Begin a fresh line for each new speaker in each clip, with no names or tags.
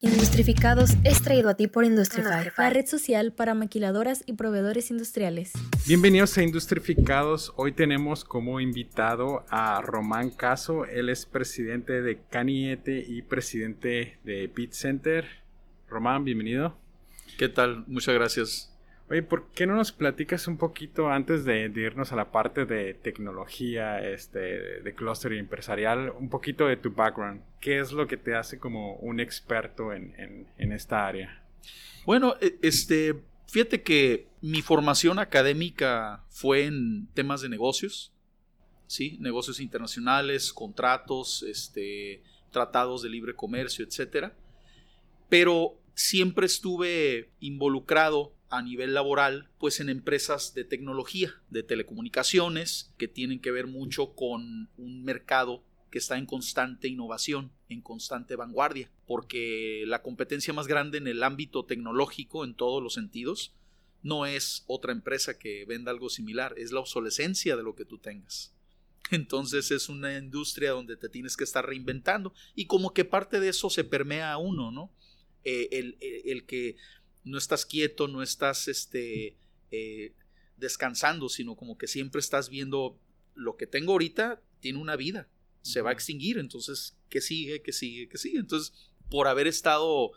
Industrificados es traído a ti por Industrify,
la red social para maquiladoras y proveedores industriales.
Bienvenidos a Industrificados. Hoy tenemos como invitado a Román Caso. Él es presidente de Caniete y presidente de BitCenter. Román, bienvenido.
¿Qué tal? Muchas gracias.
Oye, ¿por qué no nos platicas un poquito antes de, irnos a la parte de tecnología, este, de clúster empresarial, un poquito de tu background? ¿Qué es lo que te hace como un experto en, esta área?
Bueno, e, este, fíjate que mi formación académica fue en temas de negocios, ¿sí? Negocios internacionales, contratos, este, tratados de libre comercio, etcétera. Pero siempre estuve involucrado a nivel laboral, pues en empresas de tecnología, de telecomunicaciones, que tienen que ver mucho con un mercado que está en constante innovación, en constante vanguardia, porque la competencia más grande en el ámbito tecnológico, en todos los sentidos, no es otra empresa que venda algo similar, es la obsolescencia de lo que tú tengas. Entonces es una industria donde te tienes que estar reinventando y como que parte de eso se permea a uno, ¿no? Eh, el, el, que no estás quieto, no estás este, eh, descansando, sino como que siempre estás viendo lo que tengo ahorita tiene una vida, se va a extinguir, entonces, ¿qué sigue? ¿Qué sigue? ¿Qué sigue? Entonces, por haber estado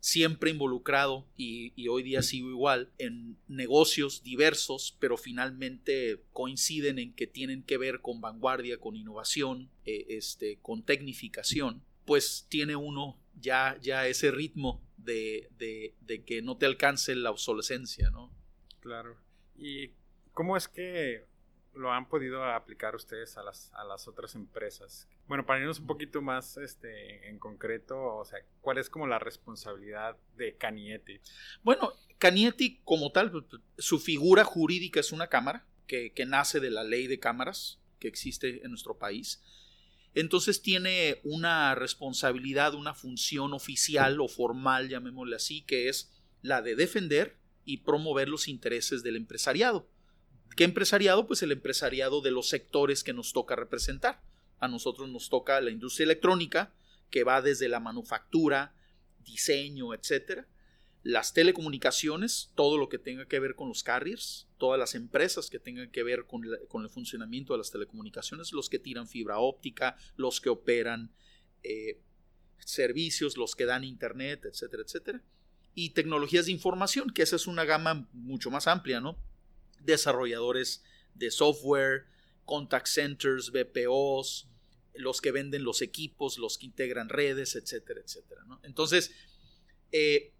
siempre involucrado y, hoy día sigo igual en negocios diversos, pero finalmente coinciden en que tienen que ver con vanguardia, con innovación, eh, este, con tecnificación, pues tiene uno ya, ya ese ritmo de, que no te alcance la obsolescencia, ¿no?
Claro. ¿Y cómo es que lo han podido aplicar ustedes a las, a las otras empresas? Bueno, para irnos un poquito más este, en concreto, o sea, ¿cuál es como la responsabilidad de Canieti?
Bueno, Canieti como tal, su figura jurídica es una cámara que, que nace de la ley de cámaras que existe en nuestro país entonces tiene una responsabilidad, una función oficial o formal, llamémosle así, que es la de defender y promover los intereses del empresariado. ¿Qué empresariado? Pues el empresariado de los sectores que nos toca representar. A nosotros nos toca la industria electrónica, que va desde la manufactura, diseño, etcétera, las telecomunicaciones, todo lo que tenga que ver con los carriers, todas las empresas que tengan que ver con, el funcionamiento de las telecomunicaciones, los que tiran fibra óptica, los que operan eh, servicios, los que dan internet, etcétera, etcétera. Y tecnologías de información, que esa es una gama mucho más amplia, ¿no? Desarrolladores de software, contact centers, BPOs, los que venden los equipos, los que integran redes, etcétera, etcétera. Entonces, eh,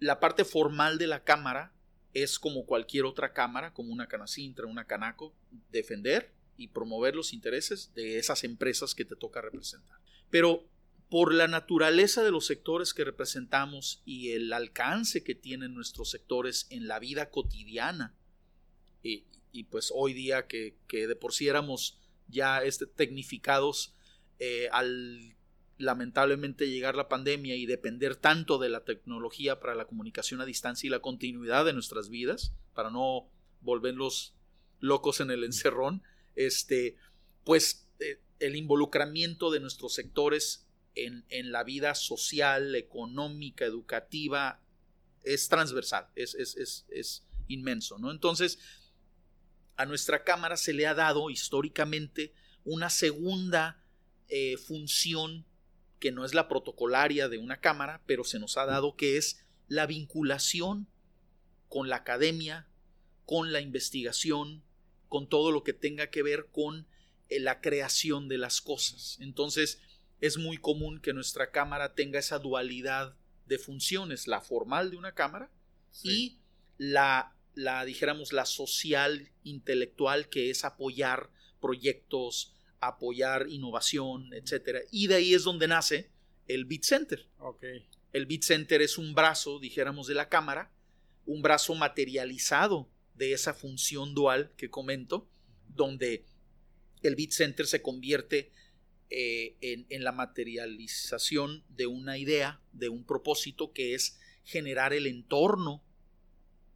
la parte formal de la Cámara es como cualquier otra Cámara, como una Canacintra, una Canaco, defender y promover los intereses de esas empresas que te toca representar. Pero por la naturaleza de los sectores que representamos y el alcance que tienen nuestros sectores en la vida cotidiana, y, pues hoy día que, de por sí éramos ya este, tecnificados eh, al lamentablemente llegar la pandemia y depender tanto de la tecnología para la comunicación a distancia y la continuidad de nuestras vidas, para no volverlos locos en el encerrón, este, pues eh, el involucramiento de nuestros sectores en, la vida social, económica, educativa, es transversal, es, es, inmenso, ¿no? Entonces, a nuestra Cámara se le ha dado históricamente una segunda eh, función que no es la protocolaria de una cámara, pero se nos ha dado que es la vinculación con la academia, con la investigación, con todo lo que tenga que ver con eh, la creación de las cosas. Entonces, es muy común que nuestra cámara tenga esa dualidad de funciones, la formal de una cámara y la, la, dijéramos, la social, intelectual, que es apoyar proyectos, apoyar innovación, etcétera. Y de ahí es donde nace el Bit Center.
Okay.
El Bit Center es un brazo, dijéramos, de la cámara, un brazo materializado de esa función dual que comento, donde el Bit Center se convierte eh, en, en la materialización de una idea, de un propósito que es generar el entorno,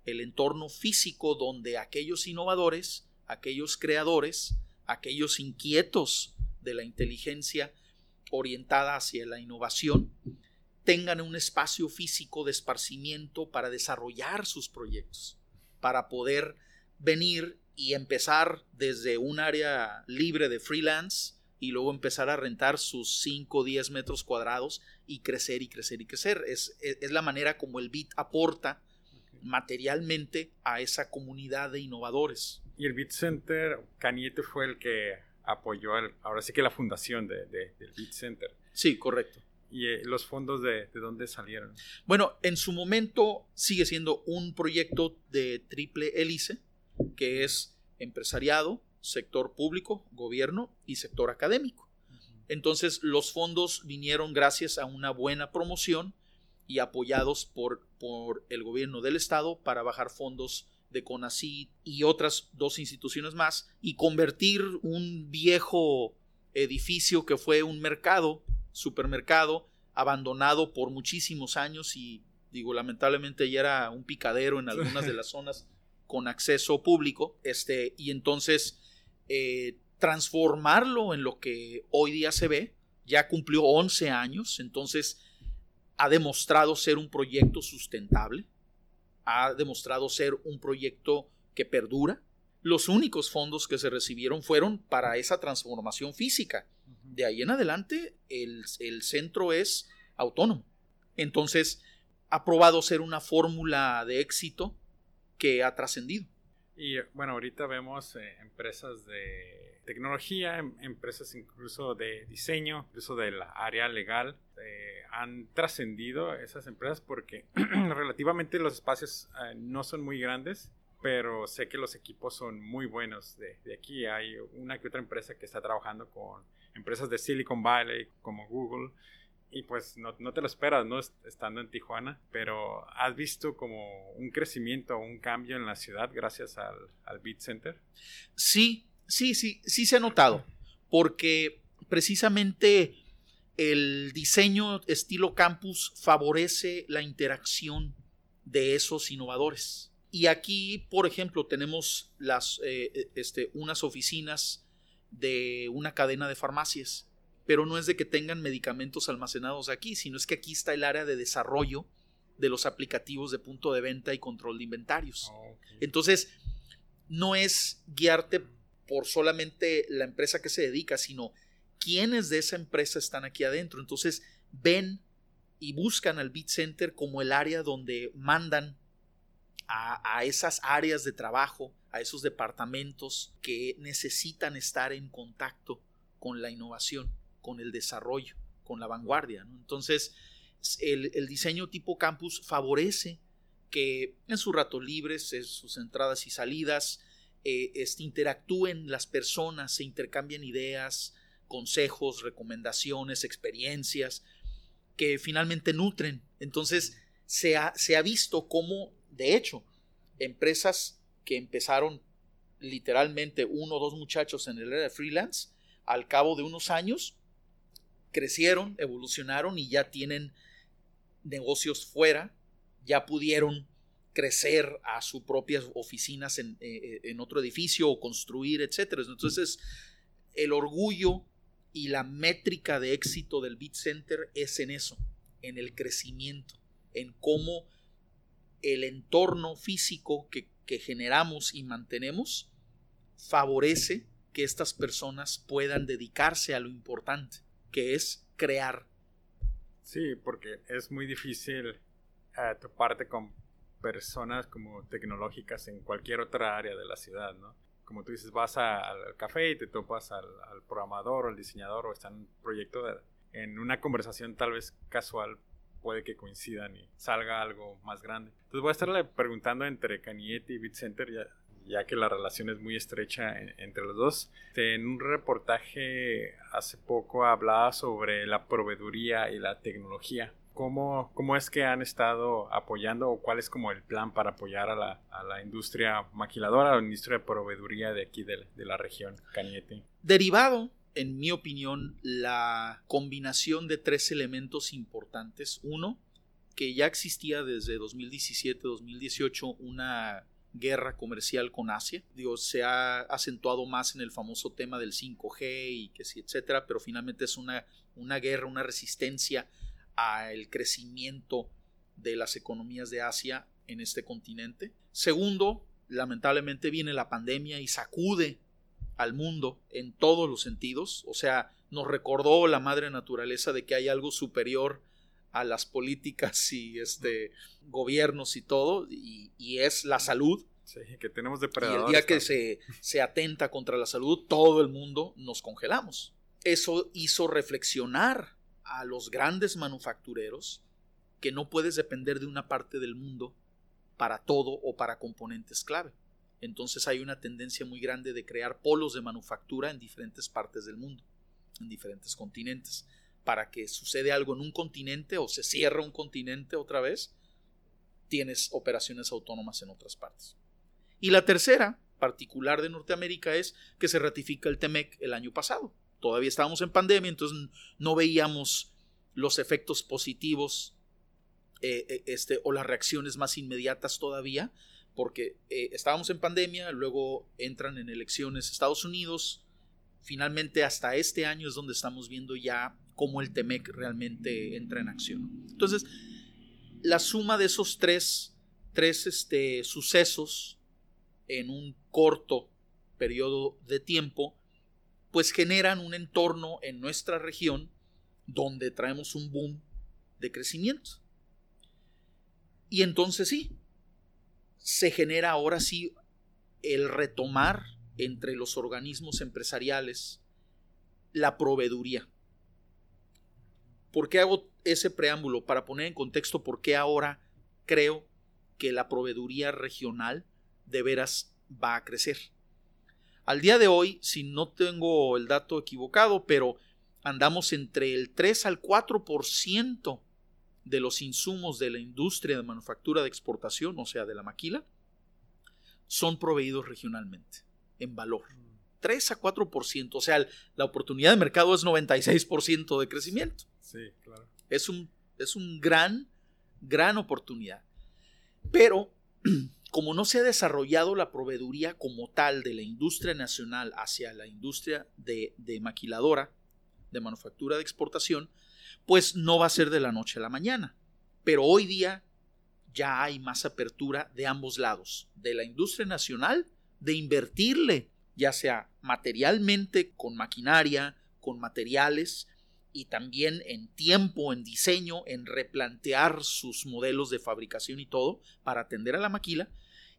el entorno físico donde aquellos innovadores, aquellos creadores, aquellos inquietos de la inteligencia orientada hacia la innovación tengan un espacio físico de esparcimiento para desarrollar sus proyectos, para poder venir y empezar desde un área libre de freelance y luego empezar a rentar sus 5 o 10 metros cuadrados y crecer y crecer y crecer. Es, es, la manera como el BIT aporta materialmente a esa comunidad de innovadores.
Y el BIT Center, Cañete fue el que apoyó, ahora sí que la fundación de, del BIT Center.
Sí, correcto.
¿Y eh, los fondos de, de, dónde salieron?
Bueno, en su momento sigue siendo un proyecto de triple hélice, que es empresariado, sector público, gobierno y sector académico. Entonces los fondos vinieron gracias a una buena promoción y apoyados por, por el gobierno del estado para bajar fondos de CONACYT y otras dos instituciones más y convertir un viejo edificio que fue un mercado, supermercado, abandonado por muchísimos años y digo, lamentablemente ya era un picadero en algunas de las zonas con acceso público, este, y entonces eh, transformarlo en lo que hoy día se ve, ya cumplió 11 años, entonces ha demostrado ser un proyecto sustentable, ha demostrado ser un proyecto que perdura. Los únicos fondos que se recibieron fueron para esa transformación física. De ahí en adelante, el, el centro es autónomo. Entonces, ha probado ser una fórmula de éxito que ha trascendido.
Y bueno, ahorita vemos eh, empresas de tecnología, em, empresas incluso de diseño, incluso del área legal, eh, han trascendido esas empresas porque relativamente los espacios eh, no son muy grandes, pero sé que los equipos son muy buenos. De, aquí hay una que otra empresa que está trabajando con empresas de Silicon Valley como Google y pues no, te lo esperas, ¿no? Estando en Tijuana, pero ¿has visto como un crecimiento, un cambio en la ciudad gracias al, al Center?
Sí, sí, sí, sí se ha notado, porque precisamente el diseño estilo campus favorece la interacción de esos innovadores. Y aquí, por ejemplo, tenemos las, eh, este, unas oficinas de una cadena de farmacias pero no es de que tengan medicamentos almacenados aquí, sino es que aquí está el área de desarrollo de los aplicativos de punto de venta y control de inventarios. Ah, Entonces, no es guiarte por solamente la empresa que se dedica, sino quiénes de esa empresa están aquí adentro. Entonces, ven y buscan al Beat Center como el área donde mandan a, esas áreas de trabajo, a esos departamentos que necesitan estar en contacto con la innovación con el desarrollo, con la vanguardia. Entonces, el, diseño tipo campus favorece que en sus ratos libres, en sus entradas y salidas, eh, este, interactúen las personas, se intercambien ideas, consejos, recomendaciones, experiencias, que finalmente nutren. Entonces, se ha, visto cómo, de hecho, empresas que empezaron literalmente uno o dos muchachos en el área de freelance, al cabo de unos años crecieron, evolucionaron y ya tienen negocios fuera, ya pudieron crecer a sus propias oficinas en, eh, en otro edificio o construir, etc. Entonces, el orgullo y la métrica de éxito del Beat Center es en eso, en el crecimiento, en cómo el entorno físico que, generamos y mantenemos favorece que estas personas puedan dedicarse a lo importante que es crear.
Sí, porque es muy difícil uh, toparte con personas como tecnológicas en cualquier otra área de la ciudad, ¿no? Como tú dices, vas al café y te topas al, programador o al diseñador o están en un proyecto en una conversación tal vez casual puede que coincidan y salga algo más grande. Entonces voy a estarle preguntando entre Canietti y BitCenter, ya, ya que la relación es muy estrecha entre los dos. En un reportaje hace poco hablaba sobre la proveeduría y la tecnología. ¿Cómo, ¿Cómo, es que han estado apoyando o cuál es como el plan para apoyar a la, a la industria maquiladora o industria de proveeduría de aquí de, de la región Cañete?
Derivado, en mi opinión, la combinación de tres elementos importantes. Uno, que ya existía desde 2017-2018 una guerra comercial con Asia. Digo, se ha acentuado más en el famoso tema del 5G y que sí, etcétera, pero finalmente es una, una guerra, una resistencia al crecimiento de las economías de Asia en este continente. Segundo, lamentablemente viene la pandemia y sacude al mundo en todos los sentidos, o sea, nos recordó la madre naturaleza de que hay algo superior a las políticas y este gobiernos y todo, y, es la salud.
Sí, que tenemos depredadores.
Y el día que se, se atenta contra la salud, todo el mundo nos congelamos. Eso hizo reflexionar a los grandes manufactureros que no puedes depender de una parte del mundo para todo o para componentes clave. Entonces hay una tendencia muy grande de crear polos de manufactura en diferentes partes del mundo, en diferentes continentes, para que sucede algo en un continente o se cierra un continente otra vez, tienes operaciones autónomas en otras partes. Y la tercera, particular de Norteamérica, es que se ratifica el TEMEC el año pasado. Todavía estábamos en pandemia, entonces no veíamos los efectos positivos eh, eh, este, o las reacciones más inmediatas todavía, porque eh, estábamos en pandemia, luego entran en elecciones Estados Unidos, finalmente hasta este año es donde estamos viendo ya cómo el TEMEC realmente entra en acción. Entonces, la suma de esos tres, tres este, sucesos en un corto periodo de tiempo, pues generan un entorno en nuestra región donde traemos un boom de crecimiento. Y entonces sí, se genera ahora sí el retomar entre los organismos empresariales la proveeduría. ¿Por qué hago ese preámbulo? Para poner en contexto por qué ahora creo que la proveeduría regional de veras va a crecer. Al día de hoy, si no tengo el dato equivocado, pero andamos entre el 3 al 4% de los insumos de la industria de manufactura de exportación, o sea, de la maquila, son proveídos regionalmente en valor. 3 a 4%, o sea, la oportunidad de mercado es 96% de crecimiento.
Sí, claro.
Es un, es un gran, gran oportunidad. Pero, como no se ha desarrollado la proveeduría como tal de la industria nacional hacia la industria de, de maquiladora, de manufactura de exportación, pues no va a ser de la noche a la mañana. Pero hoy día ya hay más apertura de ambos lados, de la industria nacional, de invertirle, ya sea materialmente con maquinaria, con materiales, y también en tiempo, en diseño, en replantear sus modelos de fabricación y todo para atender a la maquila.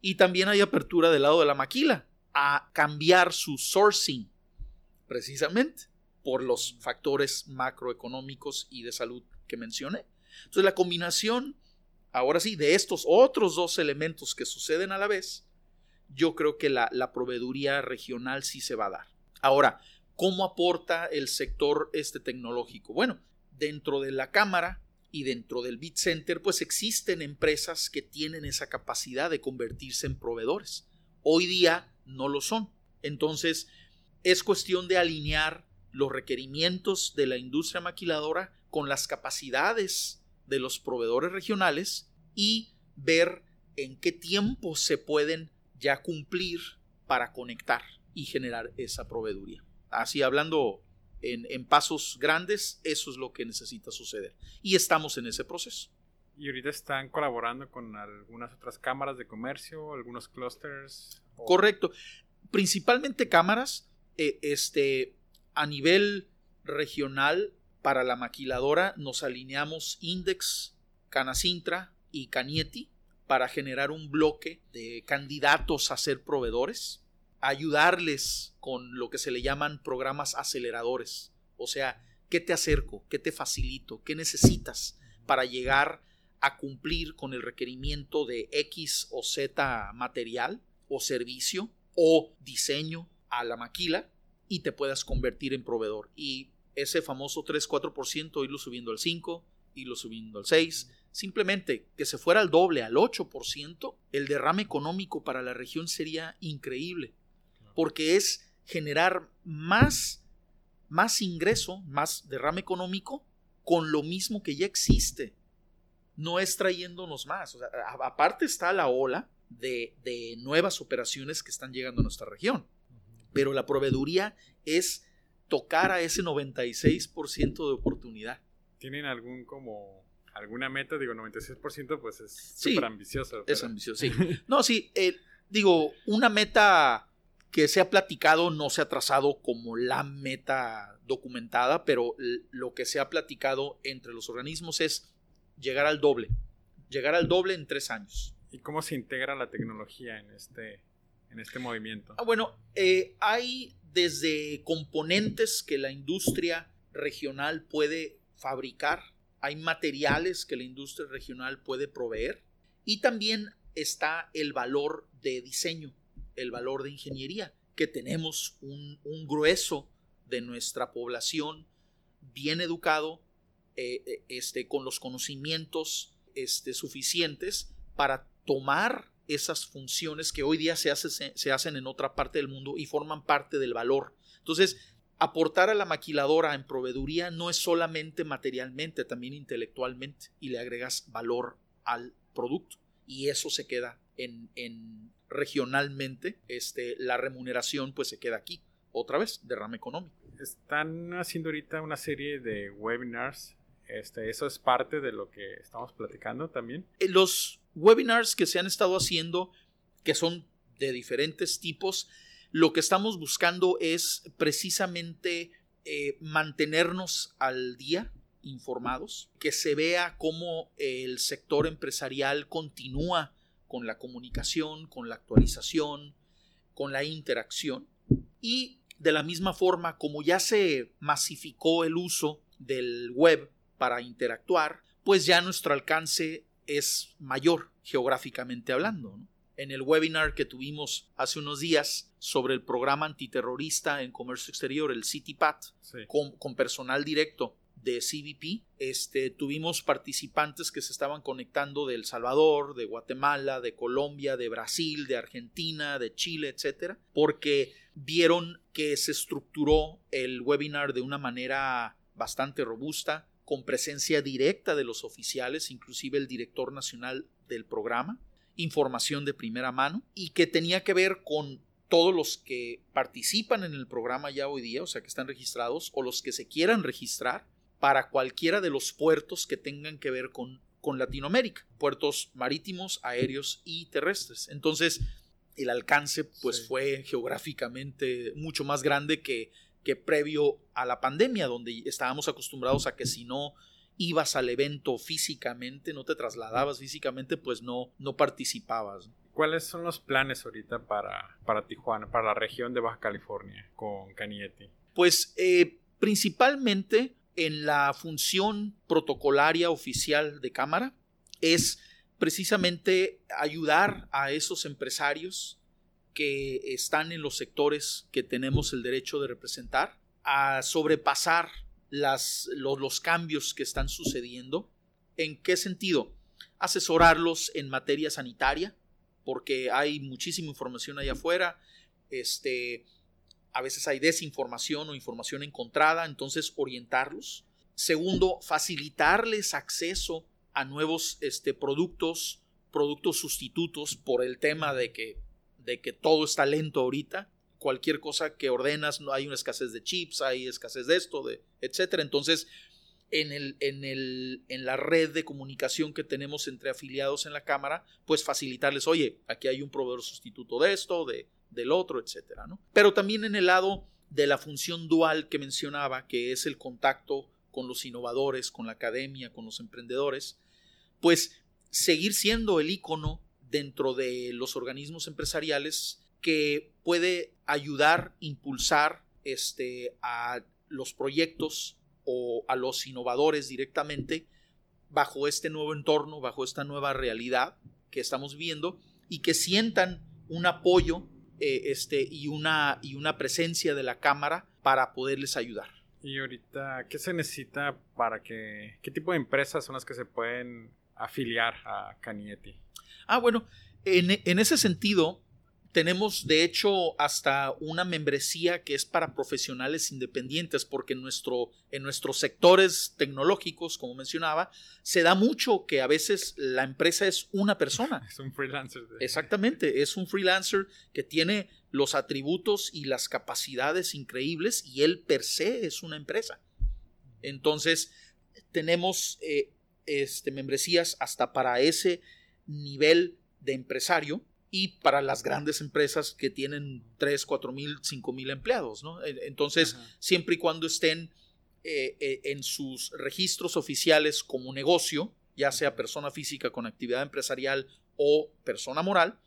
Y también hay apertura del lado de la maquila a cambiar su sourcing, precisamente por los factores macroeconómicos y de salud que mencioné. Entonces la combinación, ahora sí, de estos otros dos elementos que suceden a la vez, yo creo que la, la proveeduría regional sí se va a dar. Ahora, ¿cómo aporta el sector este tecnológico? Bueno, dentro de la cámara y dentro del Bit Center, pues existen empresas que tienen esa capacidad de convertirse en proveedores. Hoy día no lo son. Entonces, es cuestión de alinear los requerimientos de la industria maquiladora con las capacidades de los proveedores regionales y ver en qué tiempo se pueden ya cumplir para conectar y generar esa proveeduría. Así hablando en, en, pasos grandes, eso es lo que necesita suceder. Y estamos en ese proceso.
¿Y ahorita están colaborando con algunas otras cámaras de comercio, algunos clusters?
Correcto. Principalmente cámaras. Eh, este, a nivel regional, para la maquiladora nos alineamos Index, Canacintra y Canieti para generar un bloque de candidatos a ser proveedores, ayudarles con lo que se le llaman programas aceleradores, o sea, ¿qué te acerco? ¿Qué te facilito? ¿Qué necesitas para llegar a cumplir con el requerimiento de X o Z material o servicio o diseño a la maquila y te puedas convertir en proveedor. Y ese famoso 3-4% irlo subiendo al 5, irlo subiendo al 6, simplemente que se fuera al doble, al 8%, el derrame económico para la región sería increíble, porque es generar más, más ingreso, más derrame económico con lo mismo que ya existe. No es trayéndonos más. aparte está la ola de, de nuevas operaciones que están llegando a nuestra región pero la proveeduría es tocar a ese 96% de oportunidad.
¿Tienen algún como alguna meta? Digo, 96% pues es súper ambicioso.
Es ambicioso, sí. No, sí, eh, digo, una meta que se ha platicado no se ha trazado como la meta documentada, pero lo que se ha platicado entre los organismos es llegar al doble, llegar al doble en tres años.
¿Y cómo se integra la tecnología en este, en este movimiento?
Ah, bueno, eh, hay desde componentes que la industria regional puede fabricar, hay materiales que la industria regional puede proveer y también está el valor de diseño, el valor de ingeniería, que tenemos un, grueso de nuestra población bien educado, eh, eh, este, con los conocimientos este, suficientes para tomar esas funciones que hoy día se, se hacen en otra parte del mundo y forman parte del valor. Entonces, aportar a la maquiladora en proveeduría no es solamente materialmente, también intelectualmente, y le agregas valor al producto. Y eso se queda en, en regionalmente, este, la remuneración pues se queda aquí. Otra vez, derrame económico.
Están haciendo ahorita una serie de webinars. Este, ¿Eso es parte de lo que estamos platicando también?
Eh, los webinars que se han estado haciendo, que son de diferentes tipos, lo que estamos buscando es precisamente eh, mantenernos al día, informados, que se vea cómo el sector empresarial continúa con la comunicación, con la actualización, con la interacción. Y de la misma forma, como ya se masificó el uso del web para interactuar, pues ya nuestro alcance es mayor geográficamente hablando. En el webinar que tuvimos hace unos días sobre el programa antiterrorista en comercio exterior, el CityPat, con, con personal directo de CBP, este, tuvimos participantes que se estaban conectando de El Salvador, de Guatemala, de Colombia, de Brasil, de Argentina, de Chile, etcétera, porque vieron que se estructuró el webinar de una manera bastante robusta, con presencia directa de los oficiales, inclusive el director nacional del programa, información de primera mano y que tenía que ver con todos los que participan en el programa ya hoy día, o sea, que están registrados, o los que se quieran registrar, para cualquiera de los puertos que tengan que ver con, con Latinoamérica, puertos marítimos, aéreos y terrestres. Entonces, el alcance pues fue geográficamente mucho más grande que, que previo a la pandemia, donde estábamos acostumbrados a que si no ibas al evento físicamente, no te trasladabas físicamente, pues no, no participabas.
¿Cuáles son los planes ahorita para, para Tijuana, para la región de Baja California con Canieti?
Pues eh, principalmente en la función protocolaria oficial de Cámara es precisamente ayudar a esos empresarios que están en los sectores que tenemos el derecho de representar a sobrepasar las, los, cambios que están sucediendo. ¿En qué sentido? Asesorarlos en materia sanitaria, porque hay muchísima información allá afuera. Este, a veces hay desinformación o información encontrada, entonces orientarlos. Segundo, facilitarles acceso a nuevos este, productos, productos sustitutos por el tema de que, de que todo está lento ahorita. Cualquier cosa que ordenas, no hay una escasez de chips, hay escasez de esto, de etcétera. Entonces, en, el, en, el, en la red de comunicación que tenemos entre afiliados en la Cámara, pues facilitarles, oye, aquí hay un proveedor sustituto de esto, de, del otro, etcétera, ¿no? Pero también en el lado de la función dual que mencionaba, que es el contacto con los innovadores, con la academia, con los emprendedores, pues seguir siendo el icono dentro de los organismos empresariales que puede ayudar, impulsar este, a los proyectos o a los innovadores directamente bajo este nuevo entorno, bajo esta nueva realidad que estamos viendo y que sientan un apoyo eh, este, y, una, y una presencia de la Cámara para poderles ayudar.
Y ahorita, ¿qué se necesita para que, qué tipo de empresas son las que se pueden afiliar a Canieti?
Ah, bueno, en, en ese sentido, tenemos de hecho hasta una membresía que es para profesionales independientes, porque en, nuestro, en nuestros sectores tecnológicos, como mencionaba, se da mucho que a veces la empresa es una persona.
Es un freelancer.
Exactamente, es un freelancer que tiene los atributos y las capacidades increíbles y él per se es una empresa. Entonces, tenemos eh, este, membresías hasta para ese nivel de empresario y para las grandes empresas que tienen 3, 4 mil, 5 mil empleados. ¿no? Entonces, siempre y cuando estén eh, eh, en sus registros oficiales como negocio, ya sea persona física con actividad empresarial o persona moral,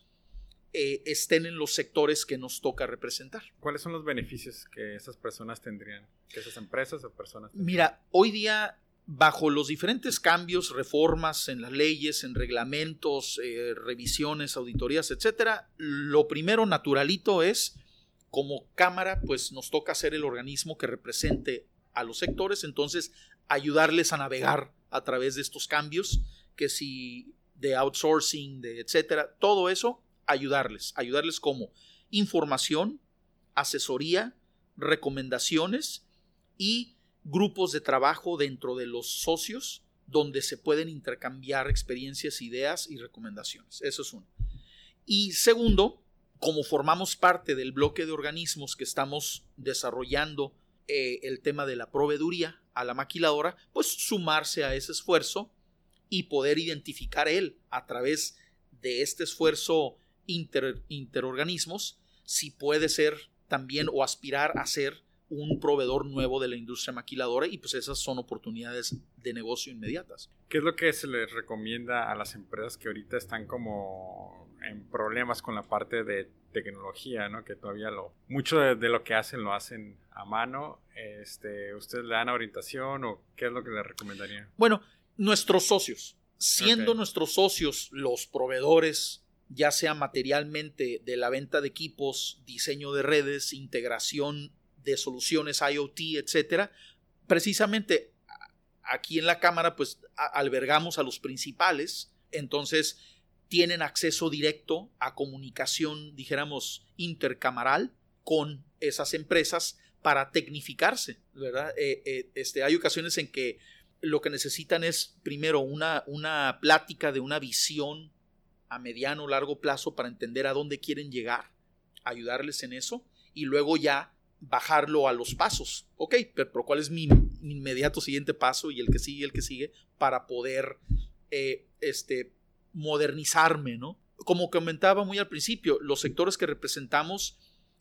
eh, estén en los sectores que nos toca representar.
¿Cuáles son los beneficios que esas personas tendrían? Que esas empresas o personas
Mira, hoy día, bajo los diferentes cambios, reformas en las leyes, en reglamentos, eh, revisiones, auditorías, etcétera, lo primero naturalito es, como Cámara, pues nos toca ser el organismo que represente a los sectores, entonces ayudarles a navegar a través de estos cambios, que si de outsourcing, de etcétera, todo eso ayudarles, ayudarles como información, asesoría, recomendaciones y grupos de trabajo dentro de los socios donde se pueden intercambiar experiencias, ideas y recomendaciones. Eso es uno. Y segundo, como formamos parte del bloque de organismos que estamos desarrollando eh, el tema de la proveeduría a la maquiladora, pues sumarse a ese esfuerzo y poder identificar él a través de este esfuerzo interorganismos si puede ser también o aspirar a ser un proveedor nuevo de la industria maquiladora y pues esas son oportunidades de negocio inmediatas.
¿Qué es lo que se les recomienda a las empresas que ahorita están como en problemas con la parte de tecnología, ¿no? Que todavía lo mucho de, lo que hacen lo hacen a mano. Este, ¿ustedes le dan orientación o qué es lo que les recomendarían?
Bueno, nuestros socios, siendo nuestros socios los proveedores ya sea materialmente de la venta de equipos, diseño de redes, integración de soluciones IoT, etcétera. Precisamente aquí en la cámara pues albergamos a los principales, entonces tienen acceso directo a comunicación, dijéramos, intercamaral con esas empresas para tecnificarse, ¿verdad? Eh, eh, este, hay ocasiones en que lo que necesitan es primero una, una plática de una visión a mediano o largo plazo para entender a dónde quieren llegar, ayudarles en eso y luego ya bajarlo a los pasos. Ok, pero, ¿cuál es mi, inmediato siguiente paso y el que sigue, el que sigue, para poder eh, este, modernizarme, ¿no? Como comentaba muy al principio, los sectores que representamos,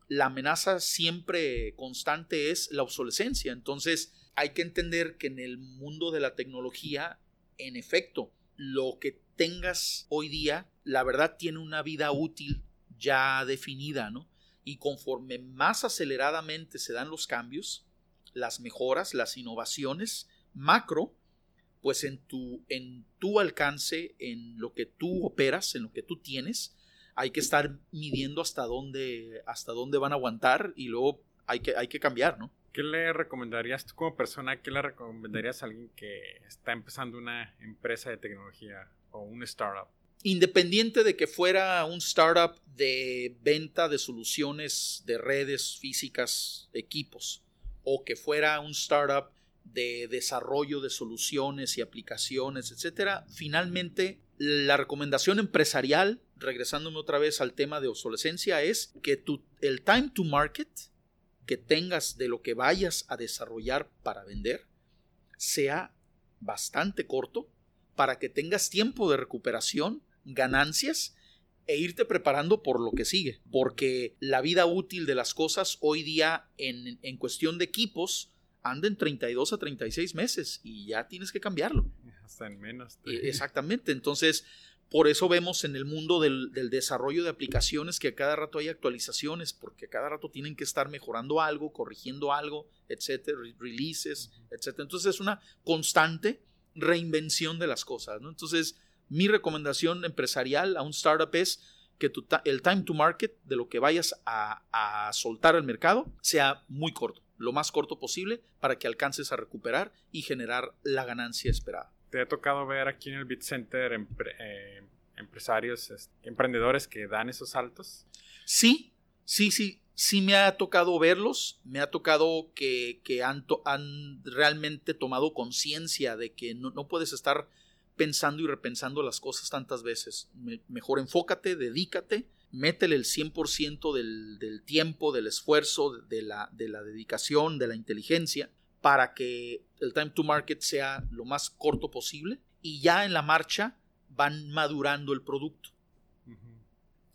la amenaza siempre constante es la obsolescencia. Entonces, hay que entender que en el mundo de la tecnología, en efecto, lo que tengas hoy día, la verdad tiene una vida útil ya definida, ¿no? Y conforme más aceleradamente se dan los cambios, las mejoras, las innovaciones macro, pues en tu, en tu alcance, en lo que tú operas, en lo que tú tienes, hay que estar midiendo hasta dónde, hasta dónde van a aguantar y luego hay que, hay que cambiar, ¿no?
¿Qué le recomendarías tú como persona? ¿Qué le recomendarías a alguien que está empezando una empresa de tecnología o un startup?
Independiente de que fuera un startup de venta de soluciones de redes físicas, equipos, o que fuera un startup de desarrollo de soluciones y aplicaciones, etcétera, finalmente la recomendación empresarial, regresándome otra vez al tema de obsolescencia, es que tu, el time to market que tengas de lo que vayas a desarrollar para vender sea bastante corto para que tengas tiempo de recuperación, ganancias e irte preparando por lo que sigue. Porque la vida útil de las cosas hoy día en, en cuestión de equipos anda en 32 a 36 meses y ya tienes que cambiarlo.
Hasta en menos.
E, exactamente. Entonces, por eso vemos en el mundo del, desarrollo de aplicaciones que a cada rato hay actualizaciones, porque a cada rato tienen que estar mejorando algo, corrigiendo algo, etcétera, releases, etcétera. Entonces es una constante reinvención de las cosas. ¿no? Entonces, mi recomendación empresarial a un startup es que el time to market de lo que vayas a, a soltar al mercado sea muy corto, lo más corto posible para que alcances a recuperar y generar la ganancia esperada.
¿Te ha tocado ver aquí en el Bit Center eh, empresarios, emprendedores que dan esos saltos?
Sí, sí, sí, sí me ha tocado verlos, me ha tocado que, han, han, realmente tomado conciencia de que no, puedes estar pensando y repensando las cosas tantas veces. mejor enfócate, dedícate, métele el 100% del, del tiempo, del esfuerzo, de la, de la dedicación, de la inteligencia para que el time to market sea lo más corto posible y ya en la marcha van madurando el producto.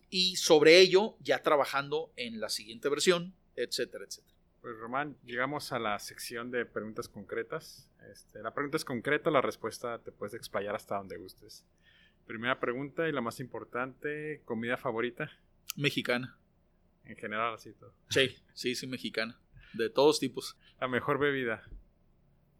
Y sobre ello ya trabajando en la siguiente versión, etcétera, etcétera.
Pues Román, llegamos a la sección de preguntas concretas. Este, la pregunta es concreta, la respuesta te puedes explayar hasta donde gustes. Primera pregunta y la más importante, comida favorita.
Mexicana.
En general, así todo.
Sí, sí, sí, mexicana. De todos tipos.
La mejor bebida.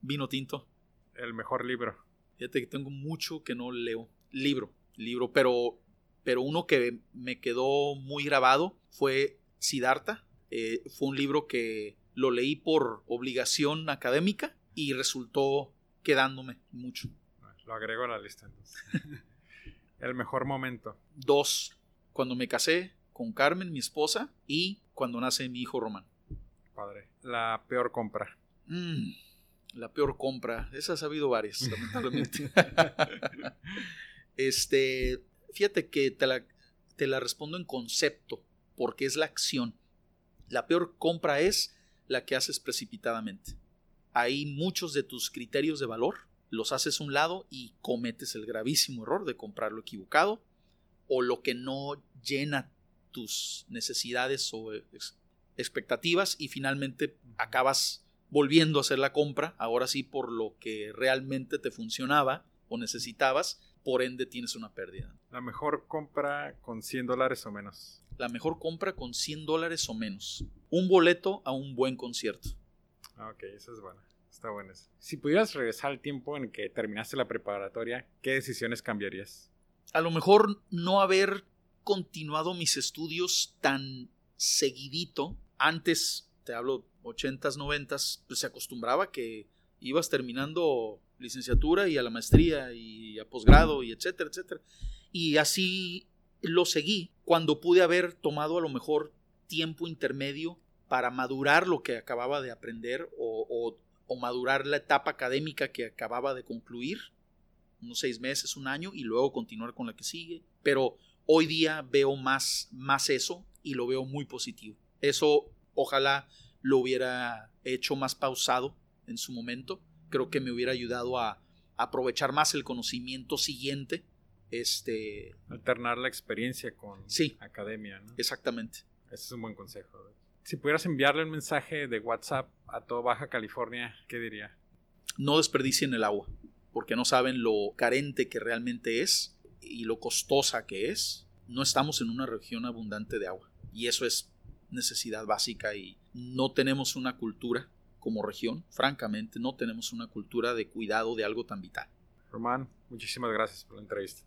Vino tinto.
El mejor libro.
Fíjate que tengo mucho que no leo. Libro, libro, pero, pero uno que me quedó muy grabado fue Siddhartha. Eh, fue un libro que lo leí por obligación académica y resultó quedándome mucho.
Lo agrego a la lista entonces. El mejor momento.
Dos. Cuando me casé con Carmen, mi esposa, y cuando nace mi hijo Román.
Padre. La peor compra.
Mm, la peor compra. Esas ha habido varias, lamentablemente. este, fíjate que te la, te la respondo en concepto, porque es la acción. La peor compra es la que haces precipitadamente. Hay muchos de tus criterios de valor, los haces a un lado y cometes el gravísimo error de comprar lo equivocado o lo que no llena tus necesidades o expectativas y finalmente acabas volviendo a hacer la compra, ahora sí por lo que realmente te funcionaba o necesitabas, por ende tienes una pérdida.
La mejor compra con 100 dólares o menos.
La mejor compra con 100 dólares o menos. Un boleto a un buen concierto.
Ah, ok, esa es buena. Está buena. Si pudieras regresar al tiempo en que terminaste la preparatoria, ¿qué decisiones cambiarías?
A lo mejor no haber continuado mis estudios tan seguidito. Antes, te hablo 80s, 90s, pues se acostumbraba que ibas terminando licenciatura y a la maestría y a posgrado y etcétera, etcétera. Y así lo seguí cuando pude haber tomado a lo mejor tiempo intermedio para madurar lo que acababa de aprender o, o, madurar la etapa académica que acababa de concluir, unos seis meses, un año, y luego continuar con la que sigue. Pero hoy día veo más, más eso y lo veo muy positivo. Eso ojalá lo hubiera hecho más pausado en su momento. Creo que me hubiera ayudado a, aprovechar más el conocimiento siguiente. Este.
Alternar la experiencia con
sí,
academia, ¿no?
Exactamente.
Ese es un buen consejo. Si pudieras enviarle un mensaje de WhatsApp a toda Baja California, ¿qué diría?
No desperdicien el agua, porque no saben lo carente que realmente es y lo costosa que es. No estamos en una región abundante de agua y eso es necesidad básica y no tenemos una cultura como región, francamente, no tenemos una cultura de cuidado de algo tan vital.
Román, muchísimas gracias por la entrevista.